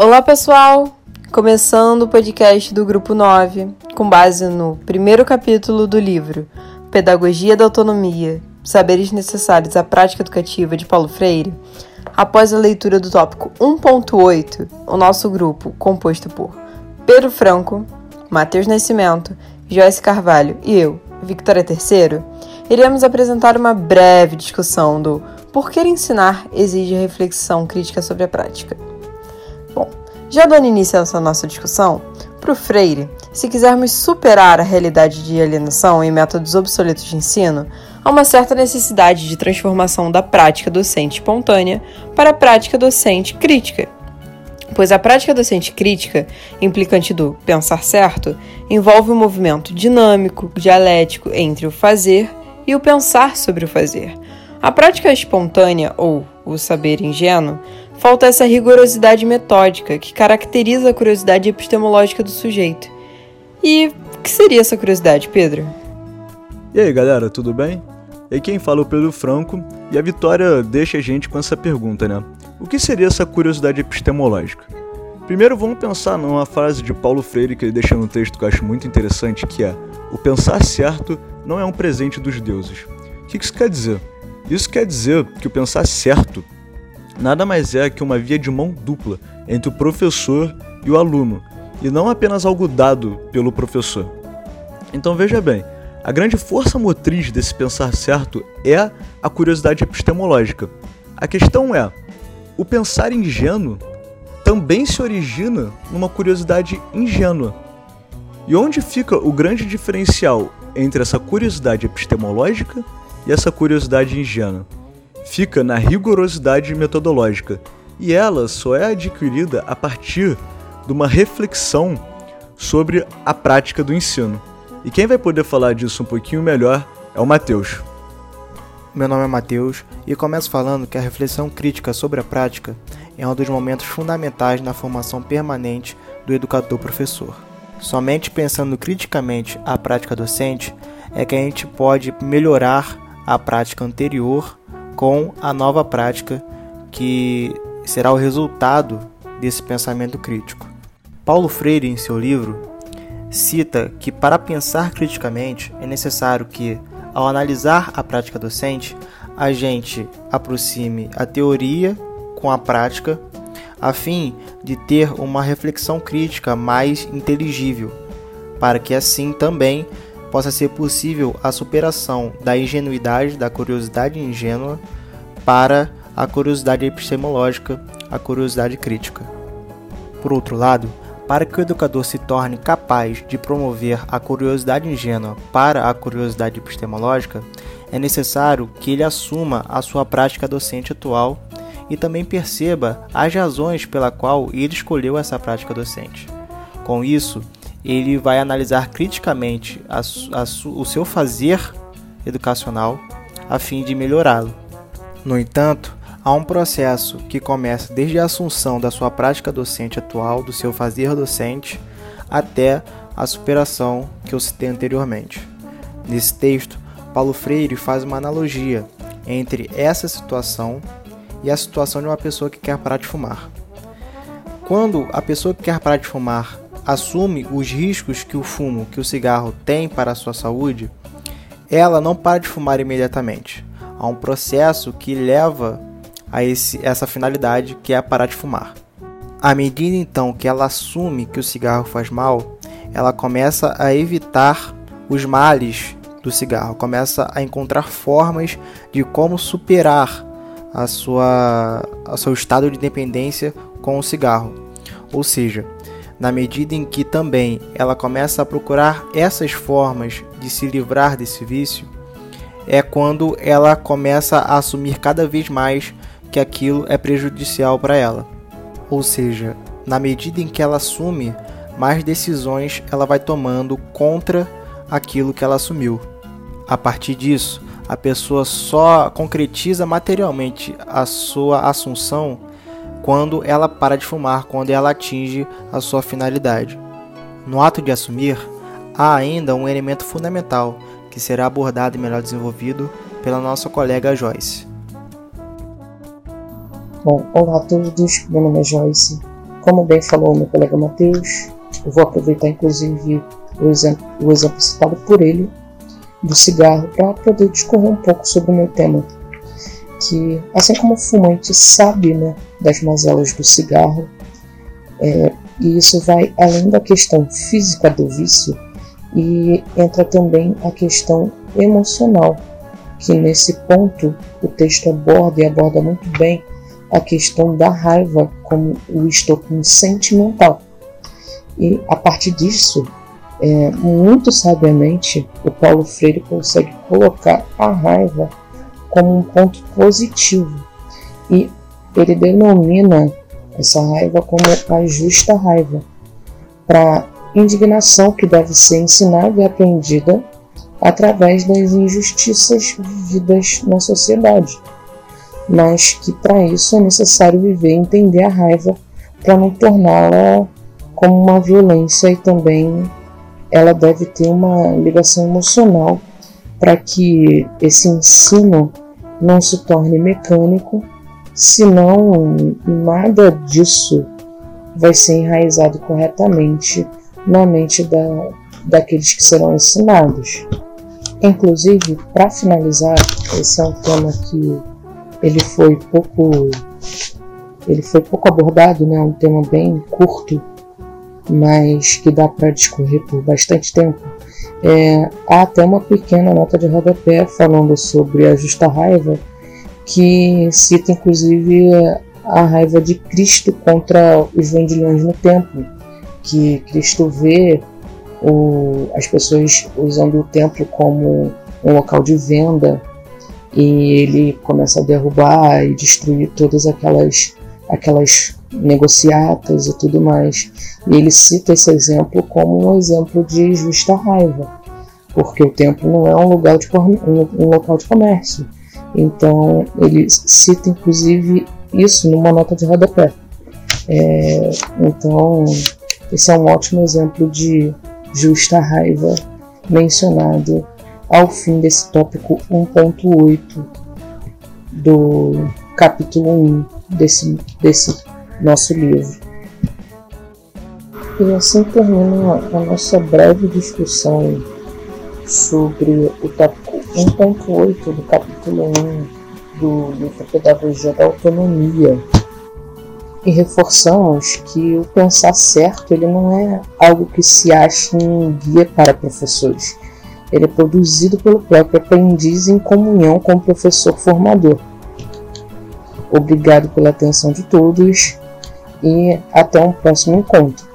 Olá, pessoal! Começando o podcast do Grupo 9, com base no primeiro capítulo do livro Pedagogia da Autonomia Saberes Necessários à Prática Educativa de Paulo Freire. Após a leitura do tópico 1.8, o nosso grupo, composto por Pedro Franco, Matheus Nascimento, Joyce Carvalho e eu, Victoria Terceiro, iremos apresentar uma breve discussão do por que ensinar exige reflexão crítica sobre a prática. Bom, já dando início a essa nossa discussão, para o Freire, se quisermos superar a realidade de alienação em métodos obsoletos de ensino, há uma certa necessidade de transformação da prática docente espontânea para a prática docente crítica. Pois a prática docente crítica, implicante do pensar certo, envolve um movimento dinâmico, dialético entre o fazer e o pensar sobre o fazer. A prática espontânea, ou o saber ingênuo, falta essa rigorosidade metódica que caracteriza a curiosidade epistemológica do sujeito. E o que seria essa curiosidade, Pedro? E aí, galera, tudo bem? E quem fala é o Pedro Franco, e a Vitória deixa a gente com essa pergunta, né? O que seria essa curiosidade epistemológica? Primeiro vamos pensar numa frase de Paulo Freire que ele deixa no texto que eu acho muito interessante, que é: "O pensar certo não é um presente dos deuses". O que isso quer dizer? Isso quer dizer que o pensar certo nada mais é que uma via de mão dupla entre o professor e o aluno, e não apenas algo dado pelo professor. Então veja bem, a grande força motriz desse pensar certo é a curiosidade epistemológica. A questão é: o pensar ingênuo também se origina numa curiosidade ingênua. E onde fica o grande diferencial entre essa curiosidade epistemológica e essa curiosidade ingênua? Fica na rigorosidade metodológica, e ela só é adquirida a partir de uma reflexão sobre a prática do ensino. E quem vai poder falar disso um pouquinho melhor é o Matheus. Meu nome é Matheus e começo falando que a reflexão crítica sobre a prática é um dos momentos fundamentais na formação permanente do educador-professor. Somente pensando criticamente a prática docente é que a gente pode melhorar a prática anterior com a nova prática que será o resultado desse pensamento crítico. Paulo Freire, em seu livro, cita que para pensar criticamente é necessário que, ao analisar a prática docente, a gente aproxime a teoria com a prática, a fim de ter uma reflexão crítica mais inteligível, para que assim também possa ser possível a superação da ingenuidade, da curiosidade ingênua, para a curiosidade epistemológica, a curiosidade crítica. Por outro lado, para que o educador se torne capaz de promover a curiosidade ingênua para a curiosidade epistemológica, é necessário que ele assuma a sua prática docente atual e também perceba as razões pela qual ele escolheu essa prática docente. Com isso, ele vai analisar criticamente a, a, o seu fazer educacional a fim de melhorá-lo. No entanto, há um processo que começa desde a assunção da sua prática docente atual, do seu fazer docente, até a superação que eu citei anteriormente. Nesse texto, Paulo Freire faz uma analogia entre essa situação e a situação de uma pessoa que quer parar de fumar. Quando a pessoa que quer parar de fumar assume os riscos que o fumo, que o cigarro tem para a sua saúde, ela não para de fumar imediatamente. Há um processo que leva a esse, essa finalidade que é parar de fumar. À medida então que ela assume que o cigarro faz mal, ela começa a evitar os males do cigarro, começa a encontrar formas de como superar a sua, seu estado de dependência com o cigarro. Ou seja, na medida em que também ela começa a procurar essas formas de se livrar desse vício, é quando ela começa a assumir cada vez mais que aquilo é prejudicial para ela. Ou seja, na medida em que ela assume, mais decisões ela vai tomando contra aquilo que ela assumiu. A partir disso, a pessoa só concretiza materialmente a sua assunção quando ela para de fumar, quando ela atinge a sua finalidade. No ato de assumir, há ainda um elemento fundamental que será abordado e melhor desenvolvido pela nossa colega Joyce. Bom, olá a todos, meu nome é Joyce como bem falou meu colega Matheus, eu vou aproveitar inclusive o exemplo, o exemplo citado por ele do cigarro para poder discorrer um pouco sobre o meu tema. Que, assim como o fumante sabe né, das mazelas do cigarro, é, e isso vai além da questão física do vício, e entra também a questão emocional, que nesse ponto o texto aborda e aborda muito bem a questão da raiva como o estopim sentimental. E a partir disso, é, muito sabiamente, o Paulo Freire consegue colocar a raiva como um ponto positivo. E ele denomina essa raiva como a justa raiva, para indignação que deve ser ensinada e aprendida através das injustiças vividas na sociedade, mas que para isso é necessário viver e entender a raiva para não torná-la como uma violência e também ela deve ter uma ligação emocional para que esse ensino não se torne mecânico, senão nada disso vai ser enraizado corretamente na mente da, daqueles que serão ensinados. Inclusive, para finalizar, esse é um tema que ele foi pouco ele foi pouco abordado, né? Um tema bem curto mas que dá para discorrer por bastante tempo. É, há até uma pequena nota de rodapé falando sobre a justa raiva, que cita inclusive a raiva de Cristo contra os vendilhões no templo, que Cristo vê o, as pessoas usando o templo como um local de venda e ele começa a derrubar e destruir todas aquelas aquelas negociatas e tudo mais. E ele cita esse exemplo como um exemplo de justa raiva, porque o templo não é um, lugar de, um, local de comércio. Então ele cita inclusive isso numa nota de rodapé. É, então esse é um ótimo exemplo de justa raiva mencionado ao fim desse tópico 1.8 do capítulo 1 desse, desse nosso livro. E assim termina a nossa breve discussão sobre o tópico 1.8 do capítulo 1 do livro Pedagogia da Autonomia. E reforçamos que o pensar certo ele não é algo que se acha em um guia para professores. Ele é produzido pelo próprio aprendiz em comunhão com o professor formador. Obrigado pela atenção de todos e até um próximo encontro.